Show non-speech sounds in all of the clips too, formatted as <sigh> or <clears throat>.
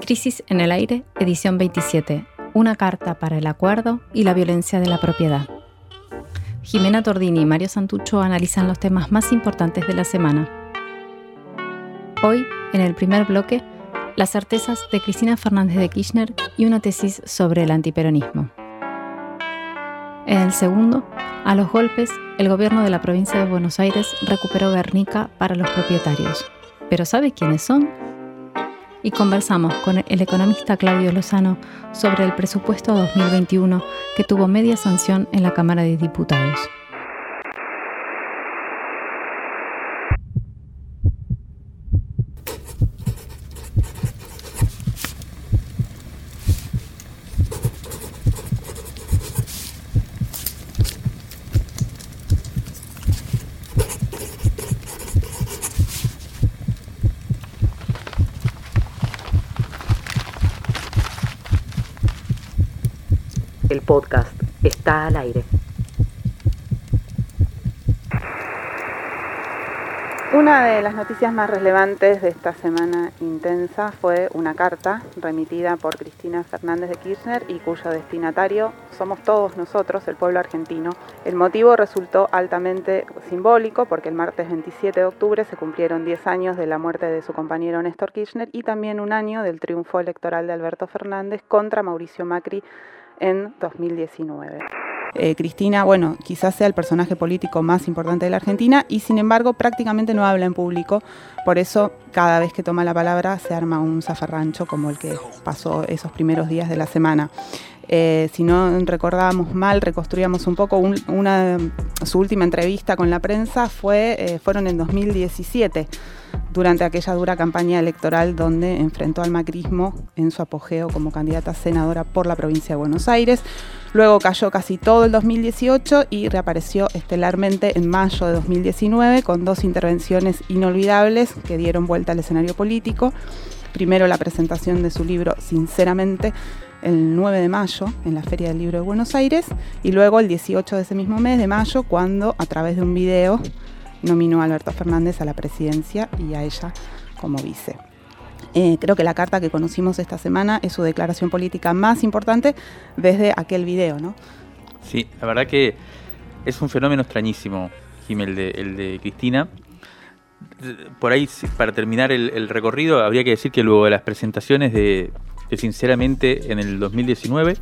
Crisis en el Aire, edición 27. Una carta para el acuerdo y la violencia de la propiedad. Jimena Tordini y Mario Santucho analizan los temas más importantes de la semana. Hoy, en el primer bloque, las certezas de Cristina Fernández de Kirchner y una tesis sobre el antiperonismo. En el segundo, a los golpes, el gobierno de la provincia de Buenos Aires recuperó Guernica para los propietarios. ¿Pero sabe quiénes son? Y conversamos con el economista Claudio Lozano sobre el presupuesto 2021 que tuvo media sanción en la Cámara de Diputados. El podcast está Una de las noticias más relevantes de esta semana intensa fue una carta remitida por Cristina Fernández de Kirchner y cuyo destinatario somos todos nosotros, el pueblo argentino. El motivo resultó altamente simbólico porque el martes 27 de octubre se cumplieron 10 años de la muerte de su compañero Néstor Kirchner y también un año del triunfo electoral de Alberto Fernández contra Mauricio Macri en 2019. Eh, Cristina, bueno, quizás sea el personaje político más importante de la Argentina y sin embargo prácticamente no habla en público, por eso cada vez que toma la palabra se arma un zafarrancho como el que pasó esos primeros días de la semana. Eh, si no recordábamos mal, reconstruíamos un poco, su última entrevista con la prensa fue, eh, fueron en 2017 durante aquella dura campaña electoral donde enfrentó al macrismo en su apogeo como candidata senadora por la provincia de Buenos Aires. Luego cayó casi todo el 2018 y reapareció estelarmente en mayo de 2019 con dos intervenciones inolvidables que dieron vuelta al escenario político. Primero la presentación de su libro Sinceramente el 9 de mayo en la Feria del Libro de Buenos Aires y luego el 18 de ese mismo mes de mayo cuando a través de un video nominó a Alberto Fernández a la presidencia y a ella como vice. Eh, creo que la carta que conocimos esta semana es su declaración política más importante desde aquel video, ¿no? Sí, la verdad que es un fenómeno extrañísimo, Jiménez, el de, Cristina. Por ahí, para terminar el, recorrido, habría que decir que luego de las presentaciones de, de Sinceramente en el 2019,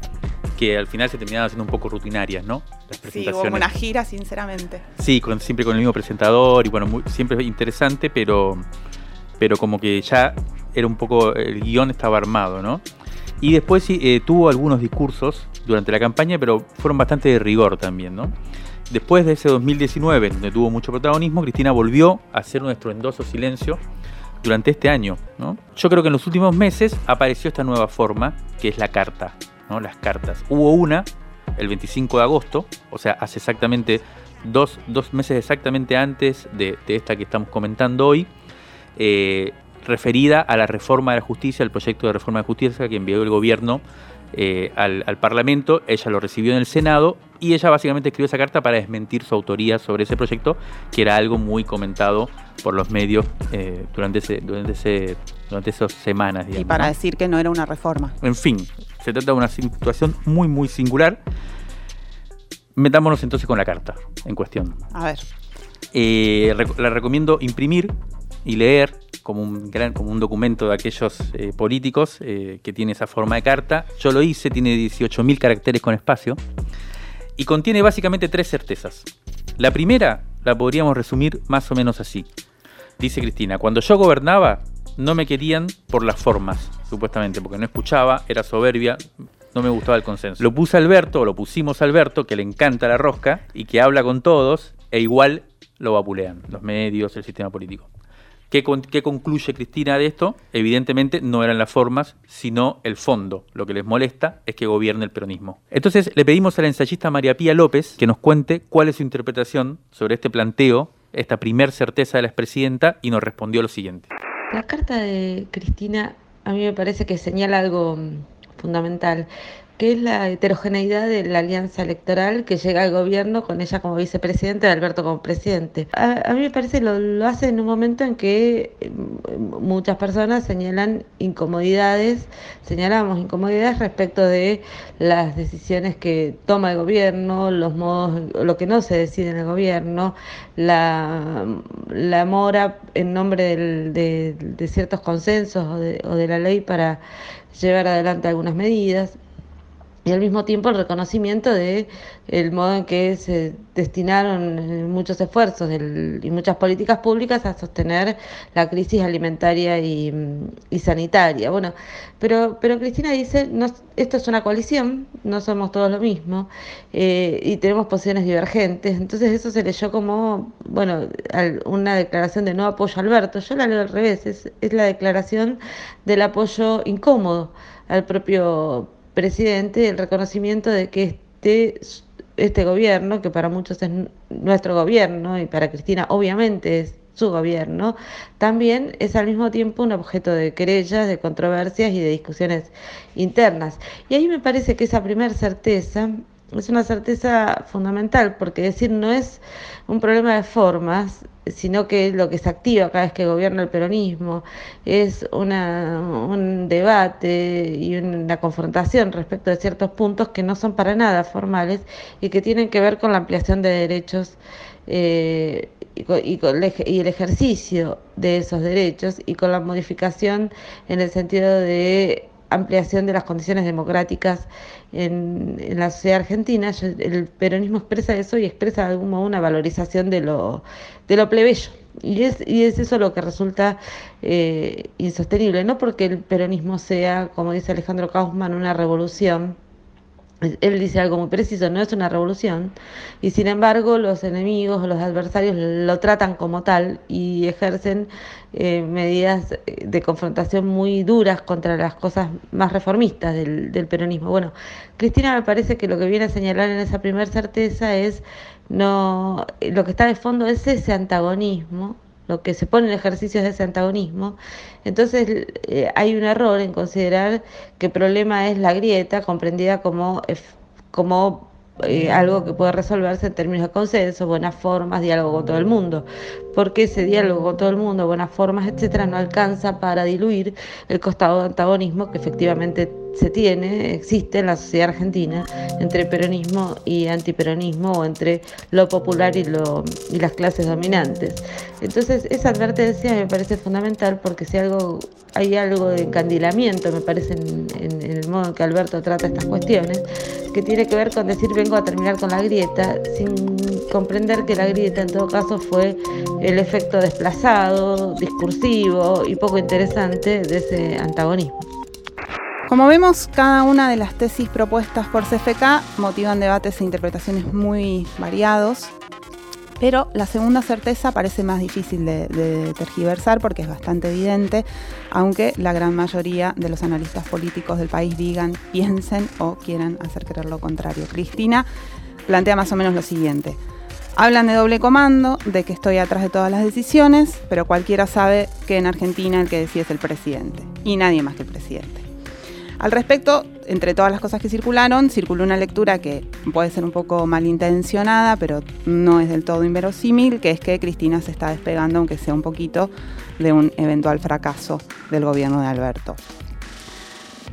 que al final se terminaban haciendo un poco rutinarias, ¿no? Las presentaciones. Sí, como una gira, sinceramente. Sí, con, siempre con el mismo presentador y bueno, muy, siempre interesante, pero, pero como que ya era un poco, el guion estaba armado, ¿no? Y después eh, tuvo algunos discursos durante la campaña, pero fueron bastante de rigor también, ¿no? Después de ese 2019, donde tuvo mucho protagonismo, Cristina volvió a hacer un estruendoso silencio durante este año. ¿no? Yo creo que en los últimos meses apareció esta nueva forma, que es la carta las cartas. Hubo una el 25 de agosto, o sea, hace exactamente dos, meses exactamente antes de, esta que estamos comentando hoy, eh, referida a la reforma de la justicia, el proyecto de reforma de justicia que envió el gobierno eh, al, Parlamento, ella lo recibió en el Senado y ella básicamente escribió esa carta para desmentir su autoría sobre ese proyecto, que era algo muy comentado por los medios eh, durante, ese, durante, ese, durante esas semanas. y para decir que no era una reforma. En fin, se trata de una situación muy, muy singular. Metámonos entonces con la carta en cuestión. A ver. Eh, la recomiendo imprimir y leer como un, gran, como un documento de aquellos eh, políticos eh, que tiene esa forma de carta. Yo lo hice, tiene 18.000 caracteres con espacio y contiene básicamente tres certezas. La primera la podríamos resumir más o menos así. Dice Cristina, cuando yo gobernaba no me querían por las formas, supuestamente, porque no escuchaba, era soberbia, no me gustaba el consenso. Lo puse Alberto, o lo pusimos a Alberto, que le encanta la rosca y que habla con todos, e igual lo vapulean los medios, el sistema político. ¿Qué, ¿Qué, concluye Cristina de esto? Evidentemente no eran las formas, sino el fondo. Lo que les molesta es que gobierne el peronismo. Entonces le pedimos a la ensayista María Pía López que nos cuente cuál es su interpretación sobre este planteo, esta primer certeza de la expresidenta, y nos respondió lo siguiente. La carta de Cristina a mí me parece que señala algo mm, fundamental, que es la heterogeneidad de la alianza electoral que llega al gobierno con ella como vicepresidente y Alberto como presidente. A, mí me parece lo, lo hace en un momento en que eh, muchas personas señalan incomodidades, señalamos incomodidades respecto de las decisiones que toma el gobierno, los modos, lo que no se decide en el gobierno, la, la mora en nombre de, de, ciertos consensos o de, o de la ley para llevar adelante algunas medidas y al mismo tiempo el reconocimiento de el modo en que se destinaron eh, muchos esfuerzos y muchas políticas públicas a sostener la crisis alimentaria y, mm, sanitaria. Bueno, pero, pero Cristina dice, no, esto es una coalición, no somos todos lo mismo eh, y tenemos posiciones divergentes. Entonces eso se leyó como, bueno, una declaración de no apoyo a Alberto. Yo la leo al revés, es la declaración del apoyo incómodo al propio presidente el reconocimiento de que este, este gobierno, que para muchos es nuestro gobierno y para Cristina obviamente es su gobierno, también es al mismo tiempo un objeto de querellas, de controversias y de discusiones internas. Y ahí me parece que esa primera certeza es una certeza fundamental, porque decir no es un problema de formas, sino que lo que se activa cada vez que gobierna el peronismo. Es una, un debate y una confrontación respecto de ciertos puntos que no son para nada formales y que tienen que ver con la ampliación de derechos eh, y, el ejercicio de esos derechos y con la modificación en el sentido de ampliación de las condiciones democráticas en, la sociedad argentina. El peronismo expresa eso y expresa de algún modo una valorización de lo, de lo plebeyo. Y es, y es eso lo que resulta eh, insostenible, no porque el peronismo sea, como dice Alejandro Kaufman, una revolución, él dice algo muy preciso, no es una revolución, y sin embargo los enemigos los adversarios lo tratan como tal y ejercen eh, medidas de confrontación muy duras contra las cosas más reformistas del, del, peronismo. Bueno, Cristina me parece que lo que viene a señalar en esa primera certeza es no lo que está de fondo es ese antagonismo lo que se pone en ejercicio de ese antagonismo. Entonces eh, hay un error en considerar que el problema es la grieta comprendida como, como eh, algo que puede resolverse en términos de consenso, buenas formas, diálogo con todo el mundo. Porque ese diálogo con todo el mundo, buenas formas, etcétera, no alcanza para diluir el costado de antagonismo que efectivamente se tiene, existe en la sociedad argentina entre peronismo y antiperonismo o entre lo popular y, lo, y las clases dominantes. Entonces esa advertencia me parece fundamental porque si algo hay algo de encandilamiento, me parece, en, en, el modo en que Alberto trata estas cuestiones, que tiene que ver con decir vengo a terminar con la grieta, sin comprender que la grieta en todo caso fue el efecto desplazado, discursivo y poco interesante de ese antagonismo. Como vemos, cada una de las tesis propuestas por CFK motivan debates e interpretaciones muy variados, pero la segunda certeza parece más difícil de, tergiversar porque es bastante evidente, aunque la gran mayoría de los analistas políticos del país digan, piensen o quieran hacer creer lo contrario. Cristina plantea más o menos lo siguiente. Hablan de doble comando, de que estoy atrás de todas las decisiones, pero cualquiera sabe que en Argentina el que decide es el presidente, y nadie más que el presidente. Al respecto, entre todas las cosas que circularon, circuló una lectura que puede ser un poco malintencionada, pero no es del todo inverosímil, que es que Cristina se está despegando, aunque sea un poquito, de un eventual fracaso del gobierno de Alberto.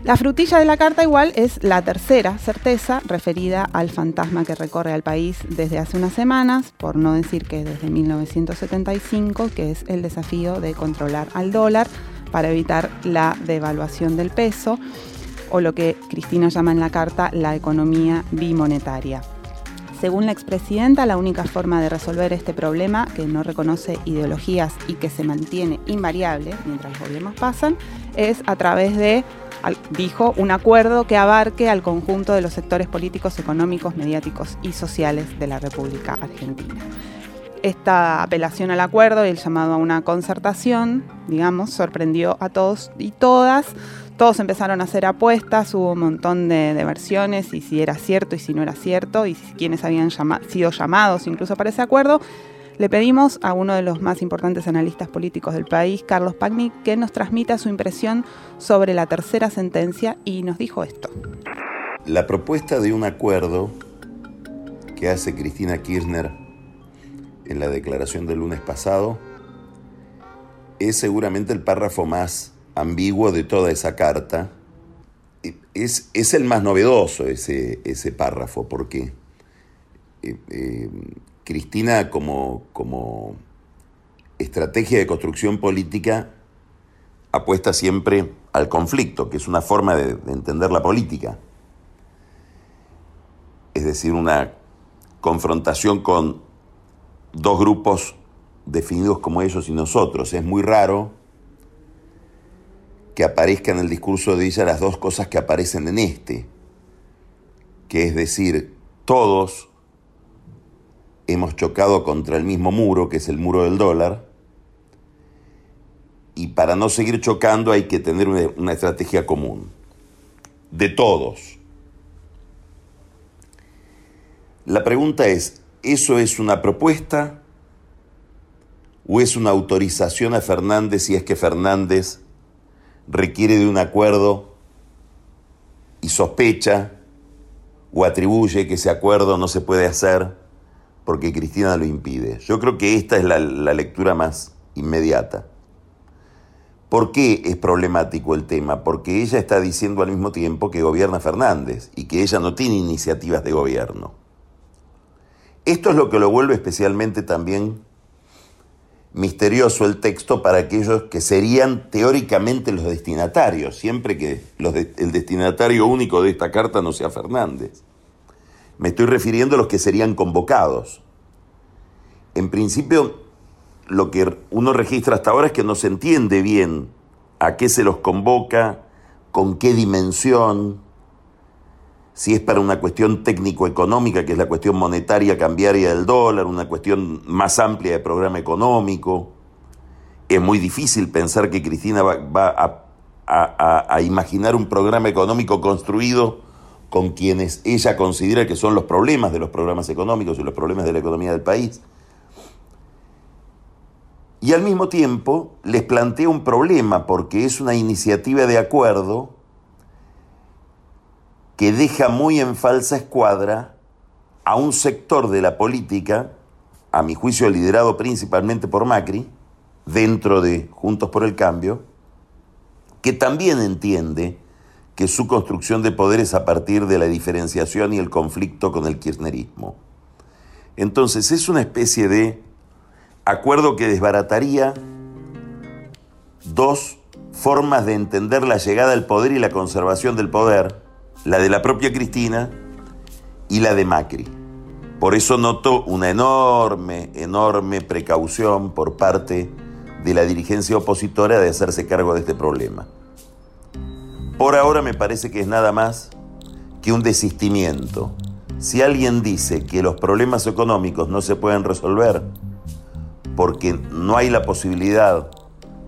La frutilla de la carta igual es la tercera certeza referida al fantasma que recorre al país desde hace unas semanas, por no decir que desde 1975, que es el desafío de controlar al dólar para evitar la devaluación del peso o lo que Cristina llama en la carta la economía bimonetaria. Según la expresidenta, la única forma de resolver este problema, que no reconoce ideologías y que se mantiene invariable mientras los gobiernos pasan, es a través de, dijo, un acuerdo que abarque al conjunto de los sectores políticos, económicos, mediáticos y sociales de la República Argentina. Esta apelación al acuerdo y el llamado a una concertación, digamos, sorprendió a todos y todas todos empezaron a hacer apuestas, hubo un montón de, versiones y si era cierto y si no era cierto y quienes habían sido llamados incluso para ese acuerdo. Le pedimos a uno de los más importantes analistas políticos del país, Carlos Pagni, que nos transmita su impresión sobre la tercera sentencia y nos dijo esto. La propuesta de un acuerdo que hace Cristina Kirchner en la declaración del lunes pasado es seguramente el párrafo más ambiguo de toda esa carta. Es, es el más novedoso ese, ese párrafo, porque eh, eh, Cristina como, como estrategia de construcción política apuesta siempre al conflicto, que es una forma de, de entender la política. Es decir, una confrontación con dos grupos definidos como ellos y nosotros. Es muy raro que aparezca en el discurso de ella las dos cosas que aparecen en este, que es decir, todos hemos chocado contra el mismo muro, que es el muro del dólar, y para no seguir chocando hay que tener una, una estrategia común, de todos. La pregunta es, ¿eso es una propuesta o es una autorización a Fernández si es que Fernández requiere de un acuerdo y sospecha o atribuye que ese acuerdo no se puede hacer porque Cristina lo impide? Yo creo que esta es la, la lectura más inmediata. ¿Por qué es problemático el tema? Porque ella está diciendo al mismo tiempo que gobierna Fernández y que ella no tiene iniciativas de gobierno. Esto es lo que lo vuelve especialmente también misterioso el texto para aquellos que serían teóricamente los destinatarios, siempre que el destinatario único de esta carta no sea Fernández. Me estoy refiriendo a los que serían convocados. En principio, lo que uno registra hasta ahora es que no se entiende bien a qué se los convoca, con qué dimensión, si es para una cuestión técnico-económica, que es la cuestión monetaria cambiaria del dólar, una cuestión más amplia de programa económico. Es muy difícil pensar que Cristina va, a, imaginar un programa económico construido con quienes ella considera que son los problemas de los programas económicos y los problemas de la economía del país. Y al mismo tiempo les plantea un problema porque es una iniciativa de acuerdo que deja muy en falsa escuadra a un sector de la política, a mi juicio liderado principalmente por Macri, dentro de Juntos por el Cambio, que también entiende que su construcción de poder es a partir de la diferenciación y el conflicto con el kirchnerismo. Entonces es una especie de acuerdo que desbarataría dos formas de entender la llegada al poder y la conservación del poder, la de la propia Cristina y la de Macri. Por eso noto una enorme, enorme precaución por parte de la dirigencia opositora de hacerse cargo de este problema. Por ahora me parece que es nada más que un desistimiento. Si alguien dice que los problemas económicos no se pueden resolver porque no hay la posibilidad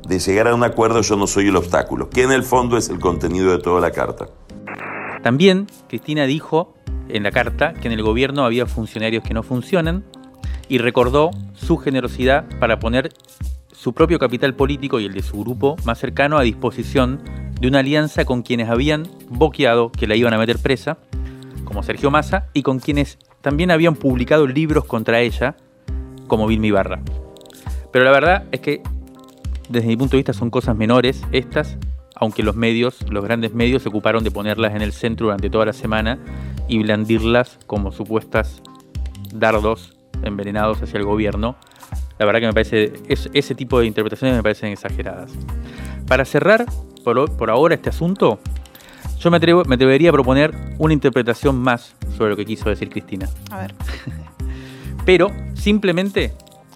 de llegar a un acuerdo, yo no soy el obstáculo, que en el fondo es el contenido de toda la carta. También Cristina dijo en la carta que en el gobierno había funcionarios que no funcionan y recordó su generosidad para poner su propio capital político y el de su grupo más cercano a disposición de una alianza con quienes habían boqueado que la iban a meter presa, como Sergio Massa, y con quienes también habían publicado libros contra ella, como Vilmi Barra. Pero la verdad es que desde mi punto de vista son cosas menores estas aunque los medios, los grandes medios, se ocuparon de ponerlas en el centro durante toda la semana y blandirlas como supuestas dardos envenenados hacia el gobierno. La verdad que me parece, es, ese tipo de interpretaciones me parecen exageradas. Para cerrar por, por ahora este asunto, yo me, atrevo, me atrevería a proponer una interpretación más sobre lo que quiso decir Cristina. A ver. <laughs> Pero simplemente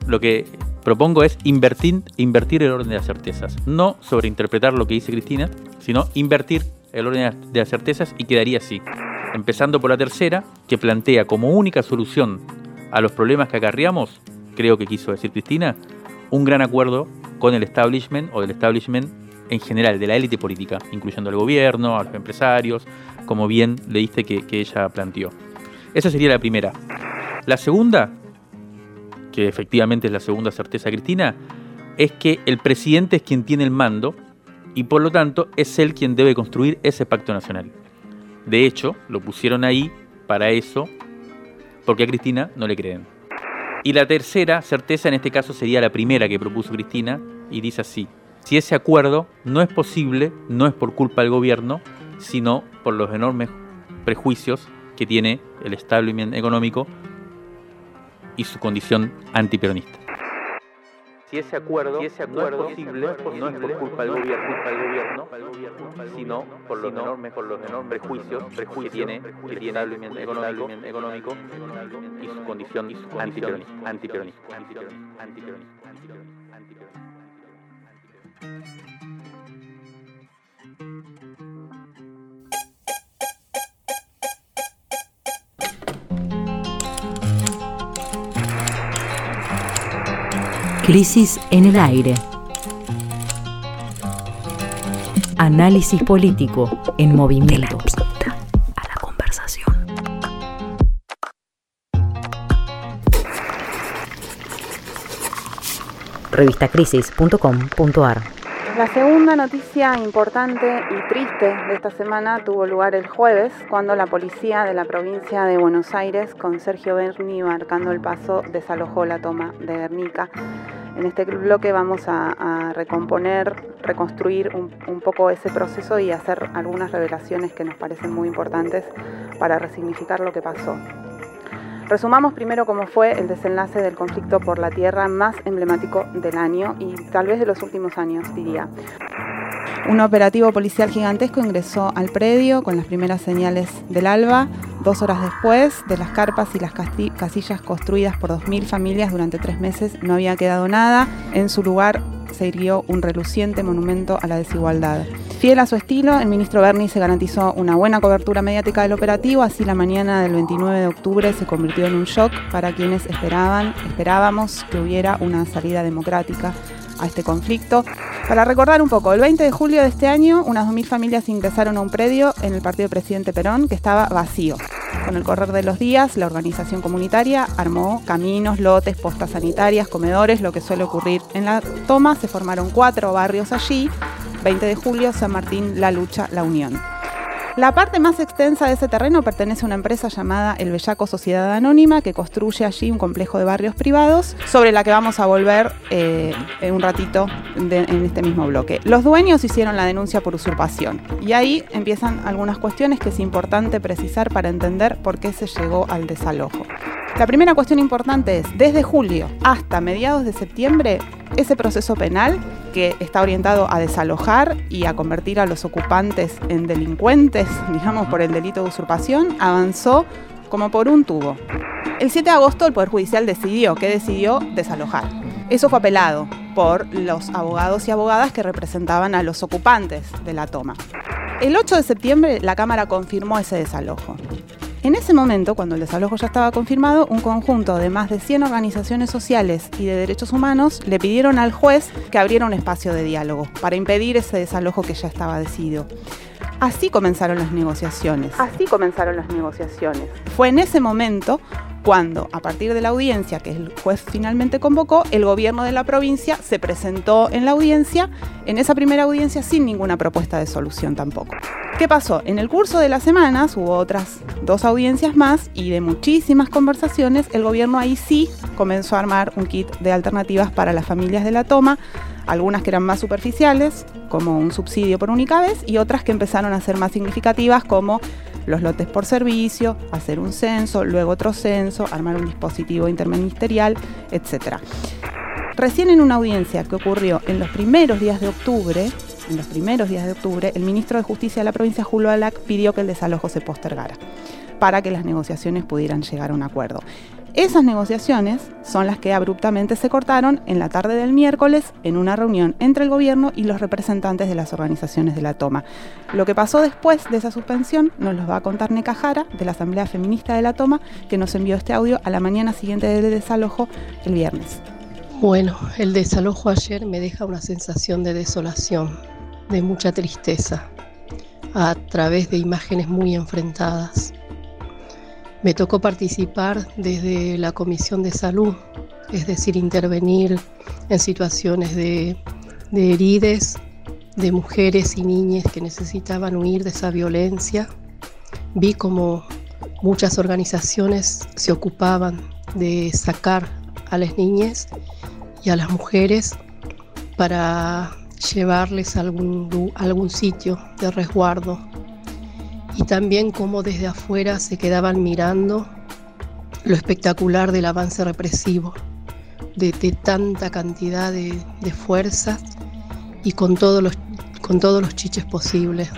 lo que propongo es invertir, invertir el orden de las certezas. No sobreinterpretar lo que dice Cristina, sino invertir el orden de las certezas y quedaría así. Empezando por la tercera, que plantea como única solución a los problemas que acarreamos, creo que quiso decir Cristina, un gran acuerdo con el establishment o del establishment en general, de la élite política, incluyendo al gobierno, a los empresarios, como bien leíste que, que ella planteó. Esa sería la primera. La segunda que efectivamente es la segunda certeza cristina, es que el presidente es quien tiene el mando y por lo tanto es él quien debe construir ese pacto nacional. De hecho, lo pusieron ahí para eso, porque a Cristina no le creen. Y la tercera certeza en este caso sería la primera que propuso Cristina y dice así, si ese acuerdo no es posible, no es por culpa del gobierno, sino por los enormes prejuicios que tiene el establishment económico y su condición antiperonista. Si ese acuerdo, ese acuerdo no, es posible, no, es posible, no es por culpa del gobierno, culpa del gobierno, sino por los enormes, por los enormes prejuicios, prejuicios que tiene, que tiene el económico, económico y su condición, y su condición antiperonista, antiperonista, Crisis en el aire. Análisis político en movimiento. a la conversación. Revistacrisis.com.ar La segunda noticia importante y triste de esta semana tuvo lugar el jueves, cuando la policía de la provincia de Buenos Aires, con Sergio Berni marcando el paso, desalojó la toma de Guernica en este bloque vamos a, recomponer, reconstruir un, poco ese proceso y hacer algunas revelaciones que nos parecen muy importantes para resignificar lo que pasó. Resumamos primero cómo fue el desenlace del conflicto por la tierra más emblemático del año y tal vez de los últimos años, diría. Un operativo policial gigantesco ingresó al predio con las primeras señales del alba. Dos horas después de las carpas y las casillas construidas por 2.000 familias durante tres meses no había quedado nada. En su lugar se irguió un reluciente monumento a la desigualdad. Fiel a su estilo, el ministro Berni se garantizó una buena cobertura mediática del operativo, así la mañana del 29 de octubre se convirtió en un shock para quienes esperaban, esperábamos que hubiera una salida democrática a este conflicto. Para recordar un poco, el 20 de julio de este año, unas 2.000 familias ingresaron a un predio en el partido presidente Perón que estaba vacío. Con el correr de los días, la organización comunitaria armó caminos, lotes, postas sanitarias, comedores, lo que suele ocurrir en la toma. Se formaron cuatro barrios allí. 20 de julio, San Martín, La Lucha, La Unión. La parte más extensa de ese terreno pertenece a una empresa llamada El Bellaco Sociedad Anónima que construye allí un complejo de barrios privados sobre la que vamos a volver eh, en un ratito en este mismo bloque. Los dueños hicieron la denuncia por usurpación y ahí empiezan algunas cuestiones que es importante precisar para entender por qué se llegó al desalojo. La primera cuestión importante es, desde julio hasta mediados de septiembre, ese proceso penal que está orientado a desalojar y a convertir a los ocupantes en delincuentes, <laughs> digamos, por el delito de usurpación, avanzó como por un tubo. El 7 de agosto el Poder Judicial decidió que decidió desalojar. Eso fue apelado por los abogados y abogadas que representaban a los ocupantes de la toma. El 8 de septiembre la Cámara confirmó ese desalojo. En ese momento, cuando el desalojo ya estaba confirmado, un conjunto de más de 100 organizaciones sociales y de derechos humanos le pidieron al juez que abriera un espacio de diálogo para impedir ese desalojo que ya estaba decidido. Así comenzaron las negociaciones. Así comenzaron las negociaciones. Fue en ese momento cuando, a partir de la audiencia que el juez finalmente convocó, el gobierno de la provincia se presentó en la audiencia, en esa primera audiencia sin ninguna propuesta de solución tampoco. ¿Qué pasó? En el curso de las semanas hubo otras dos audiencias más y de muchísimas conversaciones, el gobierno ahí sí comenzó a armar un kit de alternativas para las familias de la toma, algunas que eran más superficiales, como un subsidio por única vez, y otras que empezaron a ser más significativas, como los lotes por servicio, hacer un censo, luego otro censo, armar un dispositivo interministerial, etc. Recién en una audiencia que ocurrió en los primeros días de octubre, en los primeros días de octubre, el ministro de Justicia de la provincia, Julio Alac, pidió que el desalojo se postergara para que las negociaciones pudieran llegar a un acuerdo. Esas negociaciones son las que abruptamente se cortaron en la tarde del miércoles en una reunión entre el gobierno y los representantes de las organizaciones de la toma. Lo que pasó después de esa suspensión nos lo va a contar Necajara de la Asamblea Feminista de la Toma, que nos envió este audio a la mañana siguiente del desalojo el viernes. Bueno, el desalojo ayer me deja una sensación de desolación, de mucha tristeza, a través de imágenes muy enfrentadas. Me tocó participar desde la Comisión de Salud, es decir, intervenir en situaciones de, de herides, de mujeres y niñas que necesitaban huir de esa violencia. vi como muchas organizaciones se ocupaban de sacar a las niñas y a las mujeres para llevarles a algún, algún sitio de resguardo. Y también como desde afuera se quedaban mirando lo espectacular del avance represivo, de, tanta cantidad de, fuerzas y con todos, los, con todos los chiches posibles,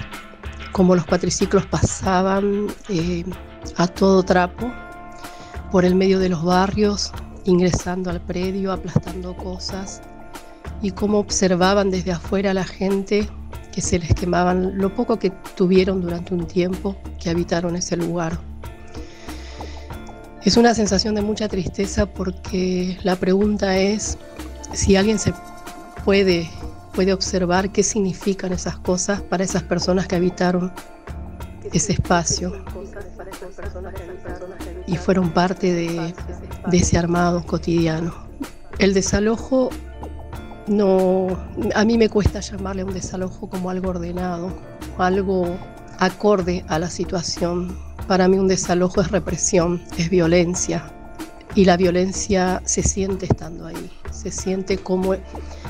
como los cuatriciclos pasaban eh, a todo trapo por el medio de los barrios, ingresando al predio, aplastando cosas, y cómo observaban desde afuera a la gente que se les quemaban lo poco que tuvieron durante un tiempo que habitaron ese lugar. Es una sensación de mucha tristeza porque la pregunta es si alguien se puede, puede observar qué significan esas cosas para esas personas que habitaron ese espacio y fueron parte de, de ese armado cotidiano. El desalojo no, a mí me cuesta llamarle un desalojo como algo ordenado, algo acorde a la situación. Para mí un desalojo es represión, es violencia. Y la violencia se siente estando ahí, se siente cómo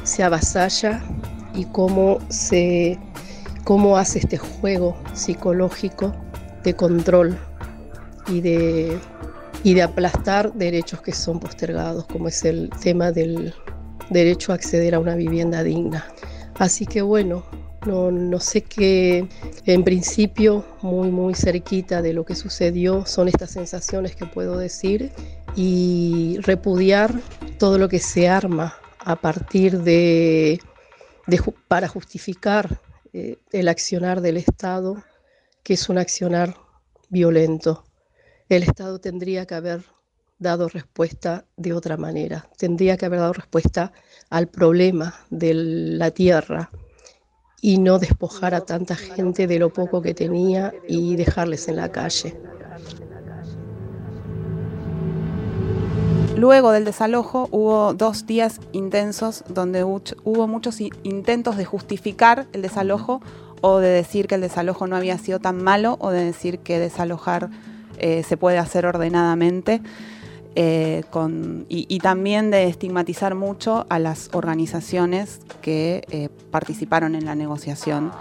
se avasalla y cómo, se, cómo hace este juego psicológico de control y de, y de aplastar derechos que son postergados, como es el tema del, derecho a acceder a una vivienda digna. Así que bueno, no, no, sé qué, en principio, muy, muy cerquita de lo que sucedió son estas sensaciones que puedo decir y repudiar todo lo que se arma a partir de, para justificar eh, el accionar del Estado, que es un accionar violento. El Estado tendría que haber dado respuesta de otra manera. Tendría que haber dado respuesta al problema de la tierra y no despojar a tanta gente de lo poco que tenía y dejarles en la calle. Luego del desalojo hubo dos días intensos donde hubo muchos intentos de justificar el desalojo o de decir que el desalojo no había sido tan malo o de decir que desalojar eh, se puede hacer ordenadamente. Eh, y, también de estigmatizar mucho a las organizaciones que eh, participaron en la negociación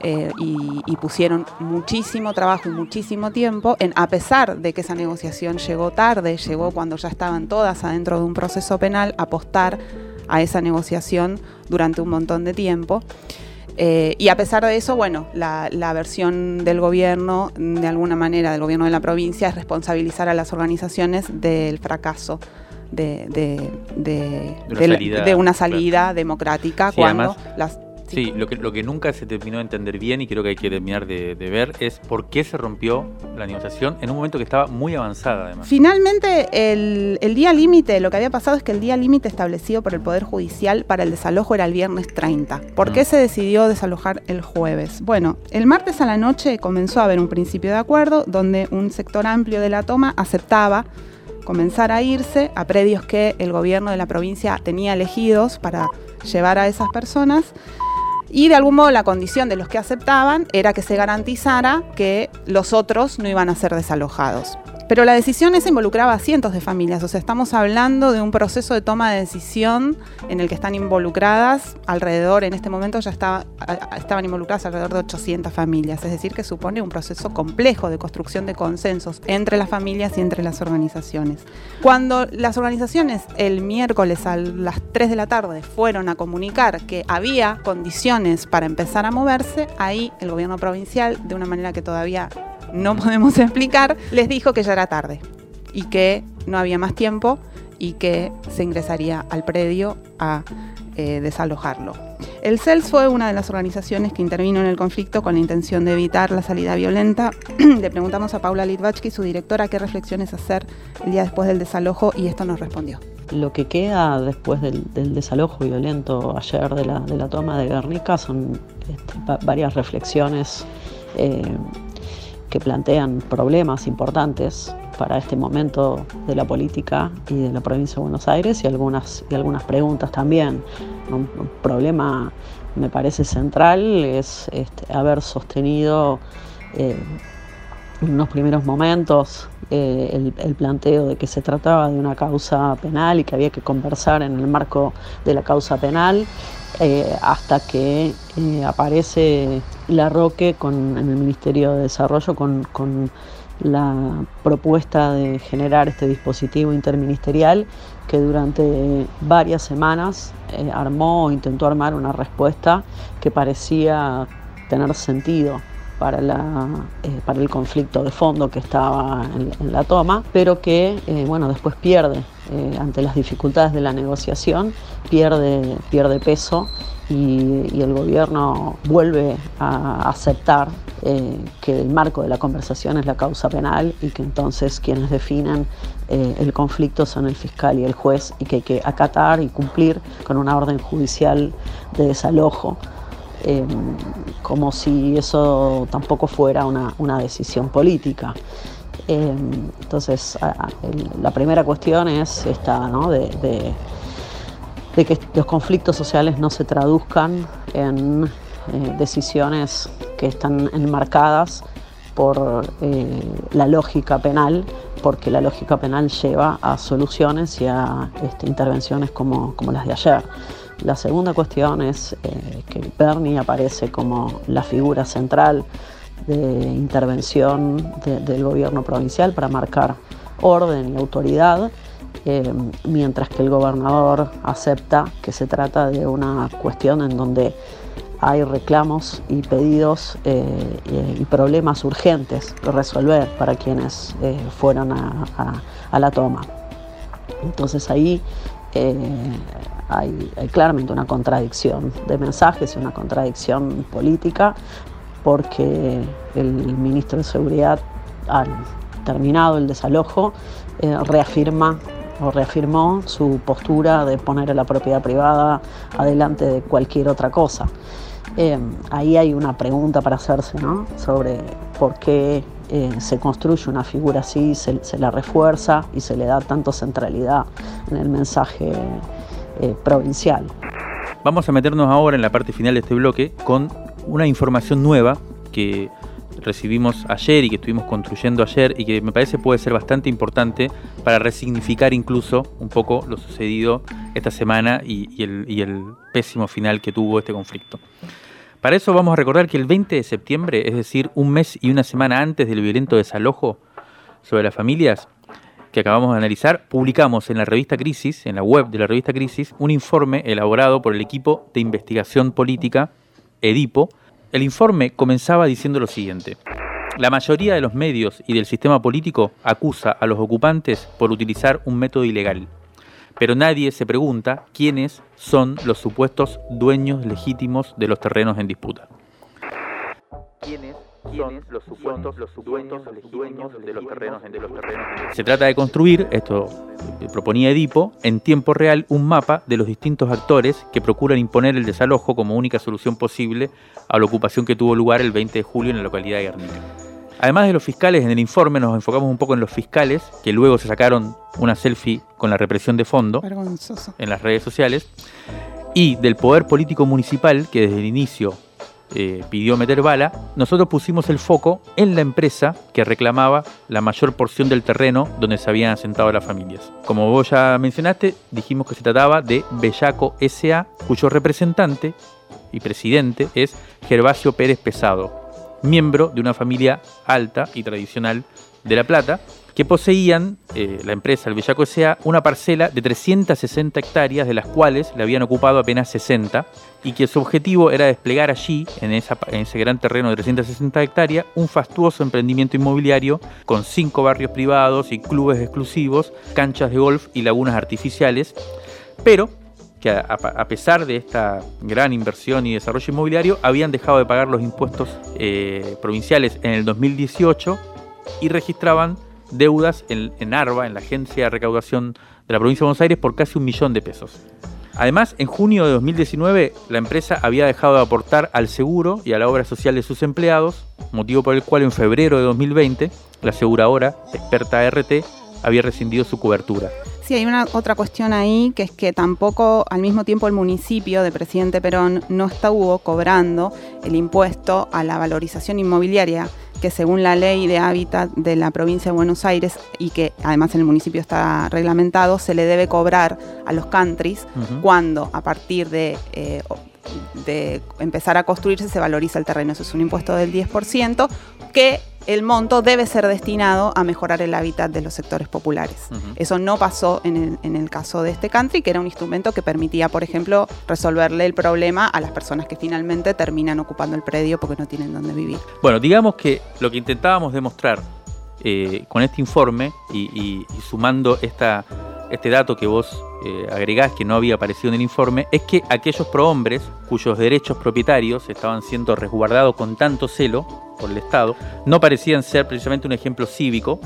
eh, y, pusieron muchísimo trabajo y muchísimo tiempo, en, a pesar de que esa negociación llegó tarde, llegó cuando ya estaban todas adentro de un proceso penal, apostar a esa negociación durante un montón de tiempo. Eh, y a pesar de eso, bueno, la, versión del gobierno, de alguna manera, del gobierno de la provincia, es responsabilizar a las organizaciones del fracaso de, de, una salida, democrática cuando las Sí, lo, que, lo que nunca se terminó de entender bien y creo que hay que terminar de, ver es por qué se rompió la negociación en un momento que estaba muy avanzada además. Finalmente, el, día límite, lo que había pasado es que el día límite establecido por el Poder Judicial para el desalojo era el viernes 30. ¿Por qué mm. se decidió desalojar el jueves? Bueno, el martes a la noche comenzó a haber un principio de acuerdo donde un sector amplio de la toma aceptaba comenzar a irse a predios que el gobierno de la provincia tenía elegidos para llevar a esas personas y de algún modo la condición de los que aceptaban era que se garantizara que los otros no iban a ser desalojados. Pero la decisión esa involucraba a cientos de familias, o sea, estamos hablando de un proceso de toma de decisión en el que están involucradas alrededor, en este momento ya estaba, estaban involucradas alrededor de 800 familias, es decir, que supone un proceso complejo de construcción de consensos entre las familias y entre las organizaciones. Cuando las organizaciones el miércoles a las 3 de la tarde fueron a comunicar que había condiciones para empezar a moverse, ahí el gobierno provincial, de una manera que todavía no podemos explicar, les dijo que ya era tarde y que no había más tiempo y que se ingresaría al predio a eh, desalojarlo. El CELS fue una de las organizaciones que intervino en el conflicto con la intención de evitar la salida violenta. <clears throat> Le preguntamos a Paula Litvachki, su directora, qué reflexiones hacer el día después del desalojo y esto nos respondió. Lo que queda después del, desalojo violento ayer de la, toma de Guernica son este, varias reflexiones eh, que plantean problemas importantes para este momento de la política y de la provincia de Buenos Aires y algunas, y algunas preguntas también. Un, problema, me parece central, es este, haber sostenido eh, en unos primeros momentos eh, el, planteo de que se trataba de una causa penal y que había que conversar en el marco de la causa penal, eh, hasta que eh, aparece la Roque con, en el Ministerio de Desarrollo con, con la propuesta de generar este dispositivo interministerial que durante varias semanas armó o intentó armar una respuesta que parecía tener sentido eh, para el conflicto de fondo que estaba en, la toma, pero que eh, bueno, después pierde eh, ante las dificultades de la negociación, pierde, pierde peso y, el gobierno vuelve a aceptar que el marco de la conversación es la causa penal y que entonces quienes definen el conflicto son el fiscal y el juez y que hay que acatar y cumplir con una orden judicial de desalojo Em, como si eso tampoco fuera una, decisión política. Em, entonces, la primera cuestión es esta, ¿no? de, que los conflictos sociales no se traduzcan en eh, decisiones que están enmarcadas por eh, la lógica penal, porque la lógica penal lleva a soluciones y a este, intervenciones como las de ayer. La segunda cuestión es eh, que Bernie aparece como la figura central de intervención del gobierno provincial para marcar orden y autoridad, eh, mientras que el gobernador acepta que se trata de una cuestión en donde hay reclamos y pedidos eh, y problemas urgentes de resolver para quienes fueron a, la toma. Entonces ahí hay, claramente una contradicción de mensajes y una contradicción política porque el ministro de Seguridad, al terminado el desalojo, eh, reafirma o reafirmó su postura de poner a la propiedad privada adelante de cualquier otra cosa. Eh, ahí hay una pregunta para hacerse ¿no? sobre por qué eh, se construye una figura así, se, se, la refuerza y se le da tanto centralidad en el mensaje eh, provincial. Vamos a meternos ahora en la parte final de este bloque con una información nueva que recibimos ayer y que estuvimos construyendo ayer y que me parece puede ser bastante importante para resignificar incluso un poco lo sucedido esta semana y, el, y el pésimo final que tuvo este conflicto. Para eso vamos a recordar que el 20 de septiembre, es decir, un mes y una semana antes del violento desalojo sobre las familias, que acabamos de analizar, publicamos en la revista Crisis, en la web de la revista Crisis, un informe elaborado por el equipo de investigación política Edipo. El informe comenzaba diciendo lo siguiente. La mayoría de los medios y del sistema político acusa a los ocupantes por utilizar un método ilegal, pero nadie se pregunta quiénes son los supuestos dueños legítimos de los terrenos en disputa son los supuestos, los supuestos dueños de los terrenos, de los terrenos. Se trata de construir, esto proponía Edipo, en tiempo real un mapa de los distintos actores que procuran imponer el desalojo como única solución posible a la ocupación que tuvo lugar el 20 de julio en la localidad de Guernica. Además de los fiscales, en el informe nos enfocamos un poco en los fiscales, que luego se sacaron una selfie con la represión de fondo en las redes sociales, y del poder político municipal, que desde el inicio eh, pidió meter bala, nosotros pusimos el foco en la empresa que reclamaba la mayor porción del terreno donde se habían asentado las familias. Como vos ya mencionaste, dijimos que se trataba de Bellaco SA, cuyo representante y presidente es Gervasio Pérez Pesado, miembro de una familia alta y tradicional de La Plata, que poseían, eh, la empresa, el Bellaco S.A., una parcela de 360 hectáreas, de las cuales le habían ocupado apenas 60, y que su objetivo era desplegar allí, en, ese gran terreno de 360 hectáreas, un fastuoso emprendimiento inmobiliario con cinco barrios privados y clubes exclusivos, canchas de golf y lagunas artificiales, pero que a, pesar de esta gran inversión y desarrollo inmobiliario, habían dejado de pagar los impuestos eh, provinciales en el 2018 y registraban deudas en, en, ARBA, en la Agencia de Recaudación de la Provincia de Buenos Aires, por casi un millón de pesos. Además, en junio de 2019, la empresa había dejado de aportar al seguro y a la obra social de sus empleados, motivo por el cual en febrero de 2020, la aseguradora, experta RT, había rescindido su cobertura. Sí, hay una otra cuestión ahí, que es que tampoco al mismo tiempo el municipio de Presidente Perón no estuvo cobrando el impuesto a la valorización inmobiliaria que según la ley de hábitat de la provincia de Buenos Aires y que además en el municipio está reglamentado, se le debe cobrar a los countries cuando a partir de... Eh, de empezar a construirse se valoriza el terreno. Eso es un impuesto del 10% que el monto debe ser destinado a mejorar el hábitat de los sectores populares. Eso no pasó en el, caso de este country, que era un instrumento que permitía, por ejemplo, resolverle el problema a las personas que finalmente terminan ocupando el predio porque no tienen dónde vivir. Bueno, digamos que lo que intentábamos demostrar eh, con este informe y, sumando esta, este dato que vos eh, agregás que no había aparecido en el informe, es que aquellos prohombres cuyos derechos propietarios estaban siendo resguardados con tanto celo por el Estado, no parecían ser precisamente un ejemplo cívico,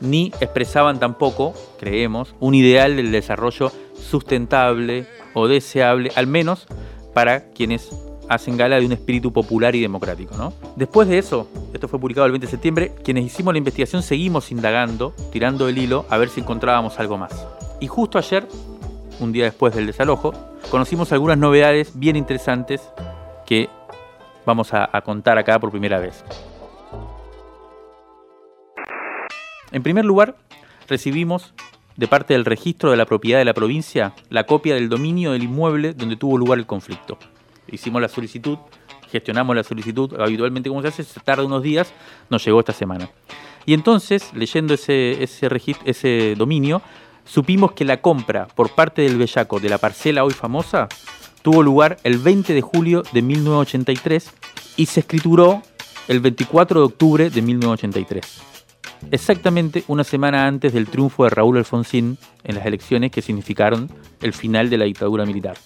ni expresaban tampoco, creemos, un ideal del desarrollo sustentable o deseable, al menos para quienes hacen gala de un espíritu popular y democrático. ¿no? Después de eso, esto fue publicado el 20 de septiembre, quienes hicimos la investigación seguimos indagando, tirando el hilo, a ver si encontrábamos algo más. Y justo ayer, un día después del desalojo, conocimos algunas novedades bien interesantes que vamos a, contar acá por primera vez. En primer lugar, recibimos de parte del registro de la propiedad de la provincia la copia del dominio del inmueble donde tuvo lugar el conflicto hicimos la solicitud, gestionamos la solicitud, habitualmente como se hace, se tarda unos días, nos llegó esta semana. Y entonces, leyendo ese, ese, ese dominio, supimos que la compra por parte del Bellaco de la parcela hoy famosa tuvo lugar el 20 de julio de 1983 y se escrituró el 24 de octubre de 1983. Exactamente una semana antes del triunfo de Raúl Alfonsín en las elecciones que significaron el final de la dictadura militar.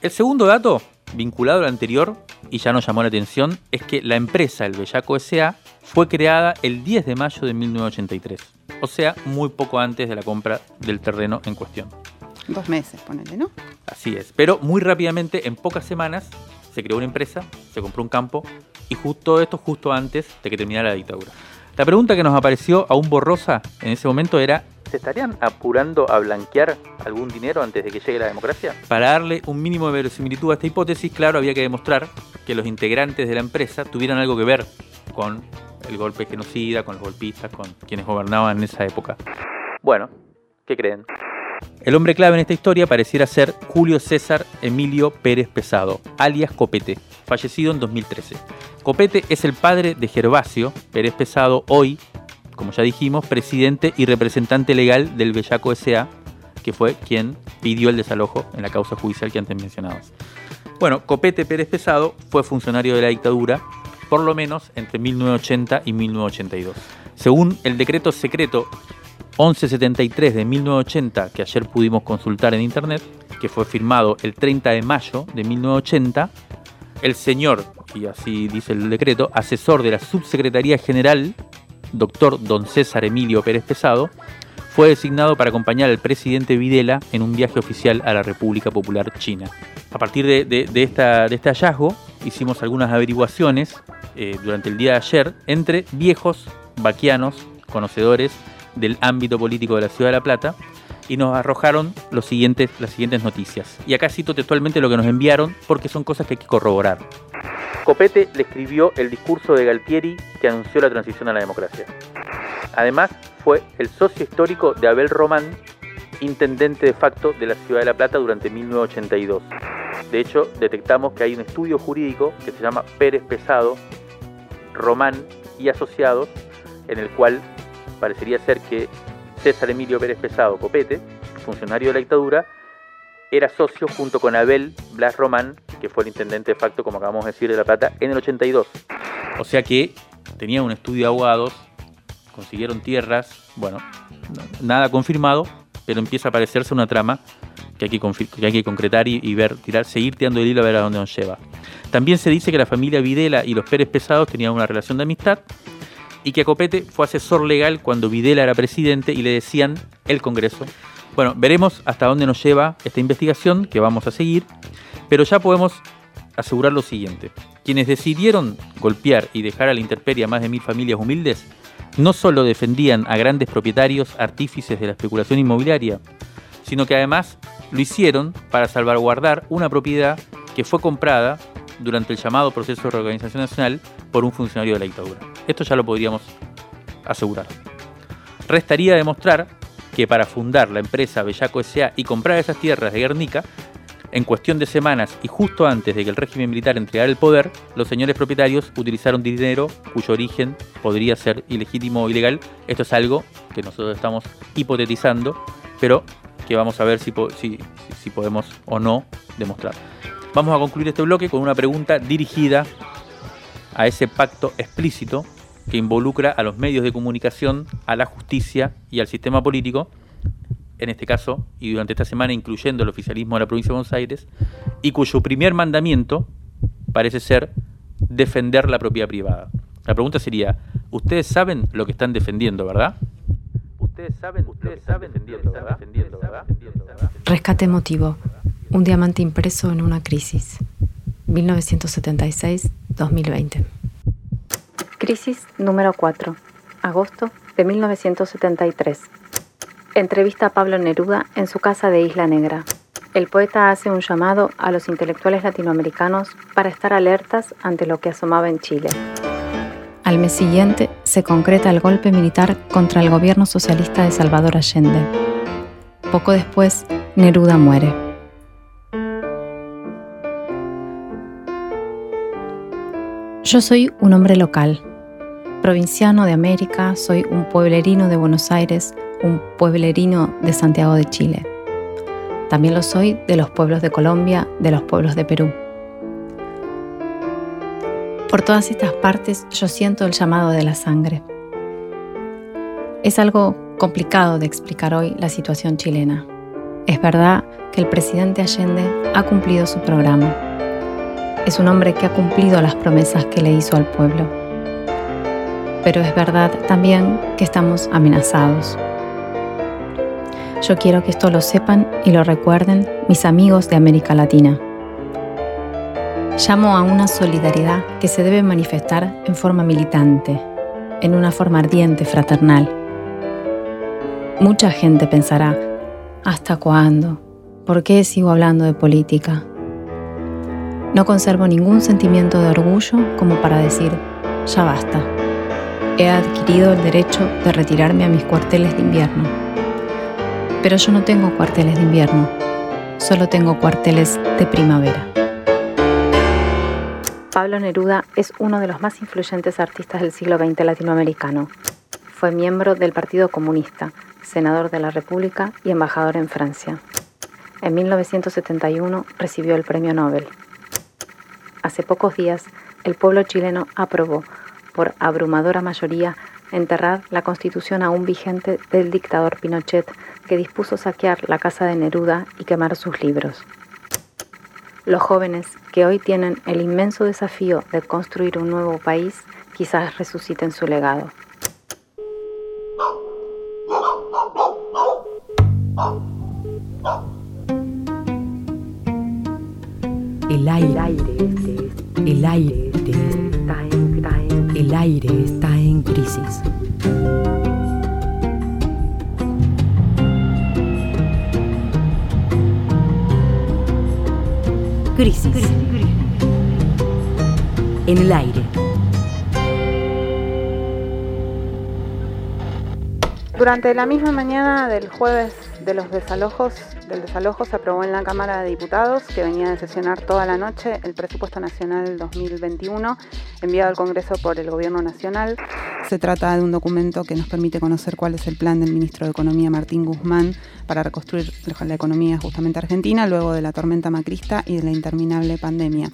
El segundo dato vinculado al anterior, y ya nos llamó la atención, es que la empresa El Bellaco S.A. fue creada el 10 de mayo de 1983, o sea, muy poco antes de la compra del terreno en cuestión. Dos meses, ponele, ¿no? Así es, pero muy rápidamente, en pocas semanas, se creó una empresa, se compró un campo, y justo esto justo antes de que terminara la dictadura. La pregunta que nos apareció aún borrosa en ese momento era ¿Se estarían apurando a blanquear algún dinero antes de que llegue la democracia? Para darle un mínimo de verosimilitud a esta hipótesis, claro, había que demostrar que los integrantes de la empresa tuvieran algo que ver con el golpe genocida, con los golpistas, con quienes gobernaban en esa época. Bueno, ¿qué creen? El hombre clave en esta historia pareciera ser Julio César Emilio Pérez Pesado, alias Copete, fallecido en 2013. Copete es el padre de Gervasio Pérez Pesado, hoy como ya dijimos, presidente y representante legal del Bellaco S.A., que fue quien pidió el desalojo en la causa judicial que antes mencionabas. Bueno, Copete Pérez Pesado fue funcionario de la dictadura por lo menos entre 1980 y 1982. Según el decreto secreto 1173 de 1980, que ayer pudimos consultar en internet, que fue firmado el 30 de mayo de 1980, el señor, y así dice el decreto, asesor de la Subsecretaría General doctor don César Emilio Pérez Pesado, fue designado para acompañar al presidente Videla en un viaje oficial a la República Popular China. A partir de, este hallazgo, hicimos algunas averiguaciones eh, durante el día de ayer entre viejos vaquianos, conocedores del ámbito político de la ciudad de La Plata, y nos arrojaron las siguientes noticias. Y acá cito textualmente lo que nos enviaron porque son cosas que hay que corroborar. Copete le escribió el discurso de Galtieri que anunció la transición a la democracia. Además, fue el socio histórico de Abel Román, intendente de facto de la ciudad de La Plata durante 1982. De hecho, detectamos que hay un estudio jurídico que se llama Pérez Pesado, Román y Asociados, en el cual parecería ser que César Emilio Pérez Pesado Copete, funcionario de la dictadura, era socio junto con Abel Blas Román, que fue el intendente de facto, como acabamos de decir, de La Plata, en el 82. O sea que tenía un estudio de abogados, consiguieron tierras, bueno, nada confirmado, pero empieza a parecerse una trama que hay que, concretar y, ver, tirar, seguir tirando el hilo a ver a dónde nos lleva. También se dice que la familia Videla y los Pérez Pesados tenían una relación de amistad y que Copete fue asesor legal cuando Videla era presidente y le decían el Congreso. Bueno, veremos hasta dónde nos lleva esta investigación que vamos a seguir, pero ya podemos asegurar lo siguiente. Quienes decidieron golpear y dejar a la intemperie a más de mil familias humildes no solo defendían a grandes propietarios artífices de la especulación inmobiliaria, sino que además lo hicieron para salvaguardar una propiedad que fue comprada durante el llamado proceso de reorganización nacional por un funcionario de la dictadura. Esto ya lo podríamos asegurar. Restaría demostrar que para fundar la empresa Bellaco S.A. y comprar esas tierras de Guernica, en cuestión de semanas y justo antes de que el régimen militar entregara el poder, los señores propietarios utilizaron dinero cuyo origen podría ser ilegítimo o ilegal. Esto es algo que nosotros estamos hipotetizando, pero que vamos a ver si, si, si podemos o no demostrar. Vamos a concluir este bloque con una pregunta dirigida a ese pacto explícito que involucra a los medios de comunicación, a la justicia y al sistema político en este caso, y durante esta semana incluyendo el oficialismo de la provincia de Buenos Aires, y cuyo primer mandamiento parece ser defender la propiedad privada. La pregunta sería, ustedes saben lo que están defendiendo, ¿verdad? Ustedes saben, ustedes saben defendiendo, ¿verdad? Rescate emotivo. Un diamante impreso en una crisis. 1976-2020. Crisis número 4. Agosto de 1973. Entrevista a Pablo Neruda en su casa de Isla Negra. El poeta hace un llamado a los intelectuales latinoamericanos para estar alertas ante lo que asomaba en Chile. Al mes siguiente se concreta el golpe militar contra el gobierno socialista de Salvador Allende. Poco después, Neruda muere. Yo soy un hombre local, provinciano de América, soy un pueblerino de Buenos Aires, un pueblerino de Santiago de Chile. También lo soy de los pueblos de Colombia, de los pueblos de Perú. Por todas estas partes yo siento el llamado de la sangre. Es algo complicado de explicar hoy la situación chilena. Es verdad que el presidente Allende ha cumplido su programa. Es un hombre que ha cumplido las promesas que le hizo al pueblo. Pero es verdad también que estamos amenazados. Yo quiero que esto lo sepan y lo recuerden mis amigos de América Latina. Llamo a una solidaridad que se debe manifestar en forma militante, en una forma ardiente, fraternal. Mucha gente pensará, ¿hasta cuándo? ¿Por qué sigo hablando de política? No conservo ningún sentimiento de orgullo como para decir, ya basta. He adquirido el derecho de retirarme a mis cuarteles de invierno pero yo no tengo cuarteles de invierno, solo tengo cuarteles de primavera. Pablo Neruda es uno de los más influyentes artistas del siglo XX latinoamericano. Fue miembro del Partido Comunista, senador de la República y embajador en Francia. En 1971 recibió el Premio Nobel. Hace pocos días, el pueblo chileno aprobó, por abrumadora mayoría, enterrar la constitución aún vigente del dictador Pinochet que dispuso saquear la casa de Neruda y quemar sus libros. Los jóvenes que hoy tienen el inmenso desafío de construir un nuevo país quizás resuciten su legado. El aire, el aire, el aire está en crisis. Crisis. En el aire. Durante la misma mañana del jueves de los desalojos, del desalojo se aprobó en la Cámara de Diputados, que venía de sesionar toda la noche, el presupuesto nacional 2021, enviado al Congreso por el Gobierno Nacional. Se trata de un documento que nos permite conocer cuál es el plan del ministro de Economía, Martín Guzmán, para reconstruir la economía justamente argentina luego de la tormenta macrista y de la interminable pandemia.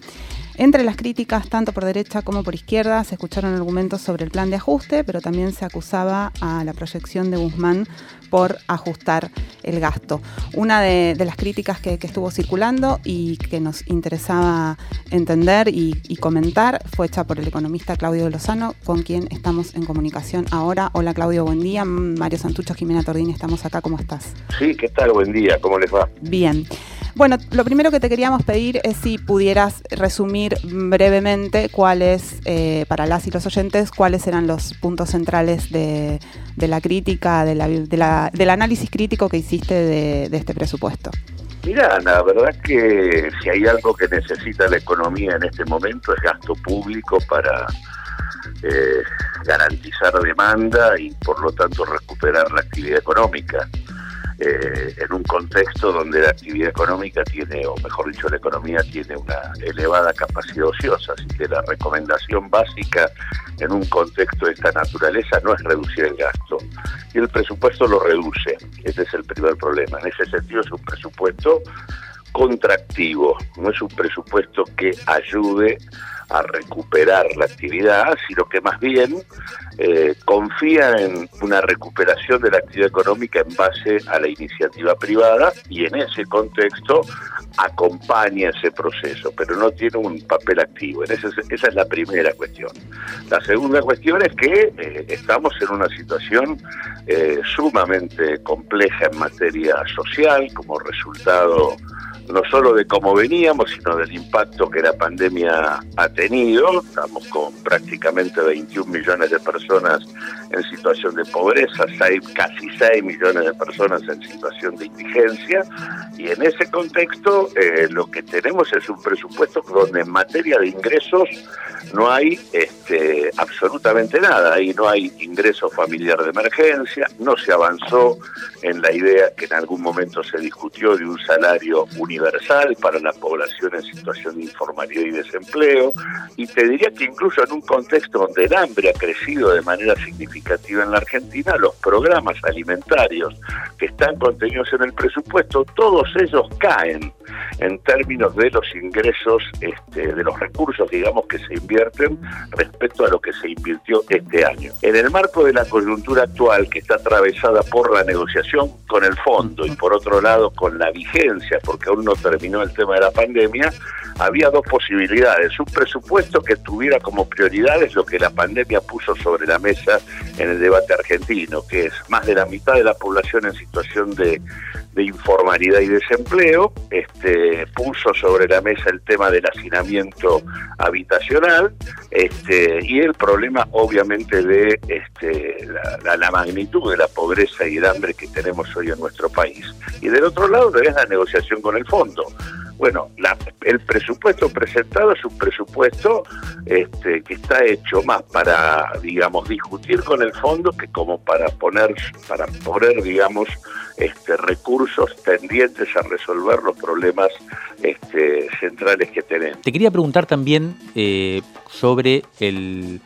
Entre las críticas, tanto por derecha como por izquierda, se escucharon argumentos sobre el plan de ajuste, pero también se acusaba a la proyección de Guzmán por ajustar el gasto. Una de, las críticas que, estuvo circulando y que nos interesaba entender y, comentar fue hecha por el economista Claudio Lozano, con quien estamos en comunicación ahora. Hola Claudio, buen día. Mario Santucho, Jimena Tordini, estamos acá. ¿Cómo estás? Sí, ¿qué tal? Buen día. ¿Cómo les va? Bien. Bueno, lo primero que te queríamos pedir es si pudieras resumir brevemente cuáles, eh, para las y los oyentes, cuáles eran los puntos centrales de, la crítica, de la, del análisis crítico que hiciste de, este presupuesto. Mira, la verdad que si hay algo que necesita la economía en este momento es gasto público para eh, garantizar demanda y por lo tanto recuperar la actividad económica. Eh, en un contexto donde la actividad económica tiene, o mejor dicho, la economía tiene una elevada capacidad ociosa. Así que la recomendación básica en un contexto de esta naturaleza no es reducir el gasto. Y el presupuesto lo reduce. Ese es el primer problema. En ese sentido es un presupuesto contractivo, no es un presupuesto que ayude a recuperar la actividad, sino que más bien eh, confía en una recuperación de la actividad económica en base a la iniciativa privada y en ese contexto acompaña ese proceso, pero no tiene un papel activo. En esa es la primera cuestión. La segunda cuestión es que eh, estamos en una situación eh, sumamente compleja en materia social como resultado no solo de cómo veníamos, sino del impacto que la pandemia ha tenido. Estamos con prácticamente 21 millones de personas en situación de pobreza, casi 6 millones de personas en situación de indigencia, y en ese contexto eh, lo que tenemos es un presupuesto donde en materia de ingresos no hay este, absolutamente nada, ahí no hay ingreso familiar de emergencia, no se avanzó en la idea que en algún momento se discutió de un salario universal para la población en situación de informalidad y desempleo, y te diría que incluso en un contexto donde el hambre ha crecido de manera significativa en la Argentina, los programas alimentarios que están contenidos en el presupuesto, todos ellos caen en términos de los ingresos, este, de los recursos, digamos, que se invierten respecto a lo que se invirtió este año. En el marco de la coyuntura actual, que está atravesada por la negociación con el fondo y por otro lado con la vigencia, porque aún terminó el tema de la pandemia, había dos posibilidades. Un presupuesto que tuviera como prioridades lo que la pandemia puso sobre la mesa en el debate argentino, que es más de la mitad de la población en situación de, informalidad y desempleo, este, puso sobre la mesa el tema del hacinamiento habitacional este, y el problema obviamente de este, la, la, magnitud de la pobreza y el hambre que tenemos hoy en nuestro país. Y del otro lado tenés la negociación con el fondo. Bueno, la, el presupuesto presentado es un presupuesto este, que está hecho más para, digamos, discutir con el fondo que como para poner, para poner, digamos, este, recursos tendientes a resolver los problemas este, centrales que tenemos. Te quería preguntar también eh, sobre el,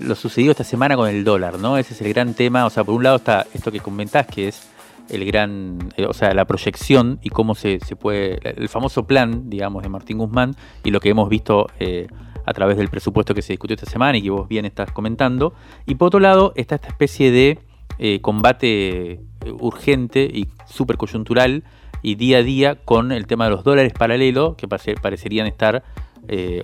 lo sucedido esta semana con el dólar, ¿no? Ese es el gran tema. O sea, por un lado está esto que comentás, que es el gran, eh, o sea, la proyección y cómo se, se, puede, el famoso plan, digamos, de Martín Guzmán y lo que hemos visto eh, a través del presupuesto que se discutió esta semana y que vos bien estás comentando. Y por otro lado está esta especie de eh, combate urgente y súper coyuntural y día a día con el tema de los dólares paralelos que parecerían estar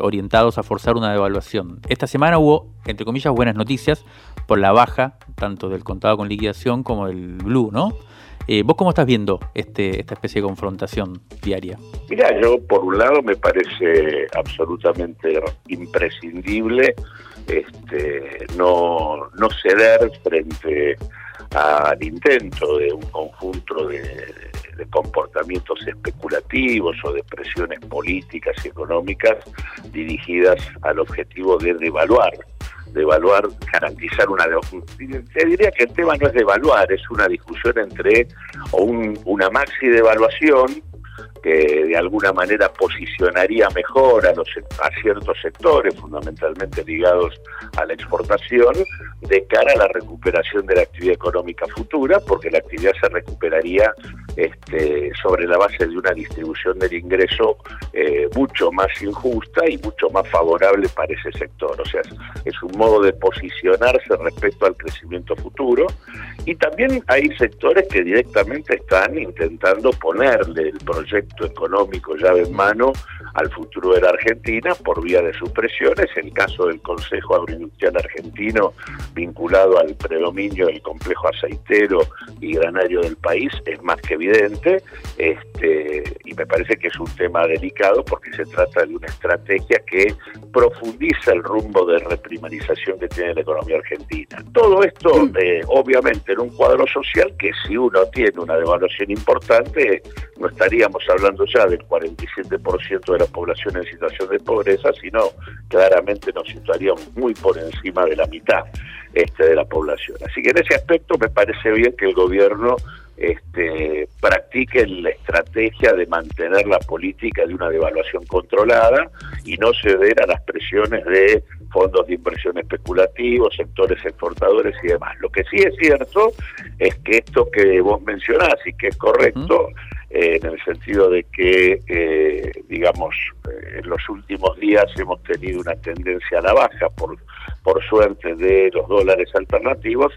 orientados a forzar una devaluación. Esta semana hubo, entre comillas, buenas noticias por la baja tanto del contado con liquidación como del blue, ¿no? Eh, ¿Vos cómo estás viendo este, esta especie de confrontación diaria? Mira, yo por un lado me parece absolutamente imprescindible este, no, no ceder frente al intento de un conjunto de, de, comportamientos especulativos o de presiones políticas y económicas dirigidas al objetivo de devaluar devaluar, garantizar una... Te diría que el tema no es devaluar, es una discusión entre o un, una maxi devaluación que de alguna manera posicionaría mejor a, los, a ciertos sectores, fundamentalmente ligados a la exportación, de cara a la recuperación de la actividad económica futura, porque la actividad se recuperaría este, sobre la base de una distribución del ingreso eh, mucho más injusta y mucho más favorable para ese sector. O sea, es un modo de posicionarse respecto al crecimiento futuro. Y también hay sectores que directamente están intentando ponerle el proyecto económico llave en mano al futuro de la Argentina por vía de sus presiones. El caso del Consejo Agroindustrial Argentino vinculado al predominio del complejo aceitero y granario del país es más que evidente, este, y me parece que es un tema delicado porque se trata de una estrategia que profundiza el rumbo de reprimarización que tiene la economía argentina. Todo esto, eh, obviamente, en un cuadro social que si uno tiene una devaluación importante, no estaríamos hablando ya del 47% de la población en situación de pobreza, sino claramente nos situaríamos muy por encima de la mitad este, de la población. Así que en ese aspecto me parece bien que el gobierno este, practiquen la estrategia de mantener la política de una devaluación controlada y no ceder a las presiones de fondos de inversión especulativos, sectores exportadores y demás. Lo que sí es cierto es que esto que vos mencionás y que es correcto, eh, en el sentido de que, eh, digamos, eh, en los últimos días hemos tenido una tendencia a la baja, por, por suerte, de los dólares alternativos,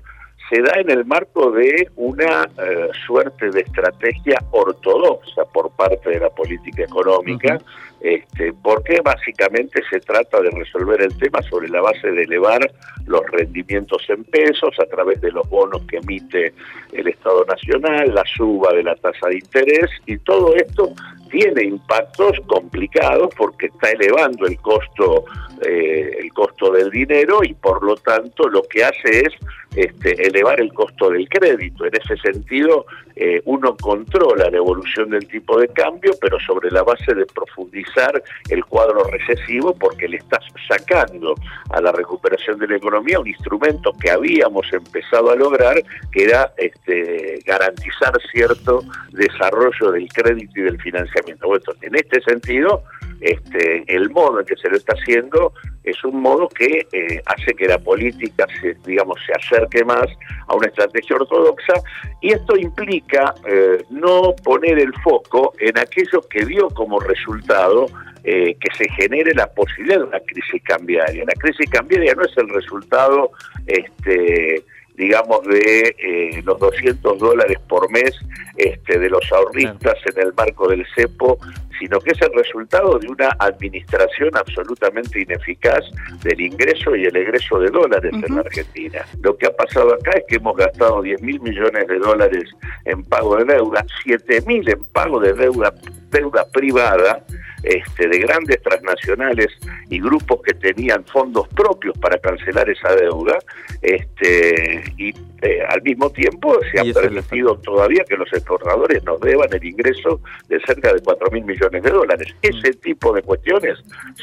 se da en el marco de una eh, suerte de estrategia ortodoxa por parte de la política económica, este, porque básicamente se trata de resolver el tema sobre la base de elevar los rendimientos en pesos a través de los bonos que emite el Estado Nacional, la suba de la tasa de interés y todo esto tiene impactos complicados porque está elevando el costo eh, el costo del dinero y por lo tanto lo que hace es este, elevar el costo del crédito. En ese sentido, eh, uno controla la evolución del tipo de cambio, pero sobre la base de profundizar el cuadro recesivo porque le estás sacando a la recuperación de la economía un instrumento que habíamos empezado a lograr, que era este, garantizar cierto desarrollo del crédito y del financiamiento. En este sentido, este, el modo en que se lo está haciendo es un modo que eh, hace que la política se, digamos, se acerque más a una estrategia ortodoxa y esto implica eh, no poner el foco en aquello que dio como resultado eh, que se genere la posibilidad de una crisis cambiaria. La crisis cambiaria no es el resultado este, digamos, de eh, los 200 dólares por mes este, de los ahorristas en el marco del CEPO, sino que es el resultado de una administración absolutamente ineficaz del ingreso y el egreso de dólares en la Argentina. Lo que ha pasado acá es que hemos gastado 10 mil millones de dólares en pago de deuda, 7 mil en pago de deuda, deuda privada, este, de grandes transnacionales y grupos que tenían fondos propios para cancelar esa deuda, este, y eh, al mismo tiempo se ha permitido todavía que los exportadores nos deban el ingreso de cerca de 4 mil millones de dólares. Ese tipo de cuestiones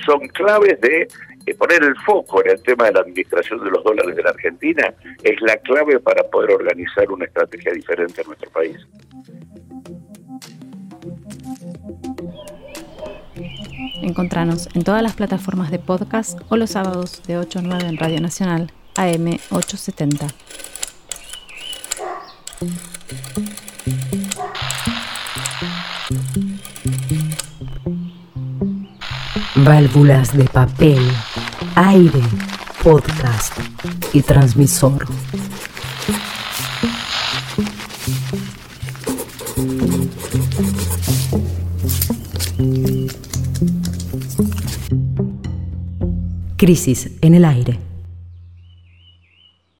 son claves de eh, poner el foco en el tema de la administración de los dólares de la Argentina, es la clave para poder organizar una estrategia diferente en nuestro país. Encontranos en todas las plataformas de podcast o los sábados de 8 a 9 en Radio Nacional, AM 870. Válvulas de papel, aire, podcast y transmisor. Crisis en el aire.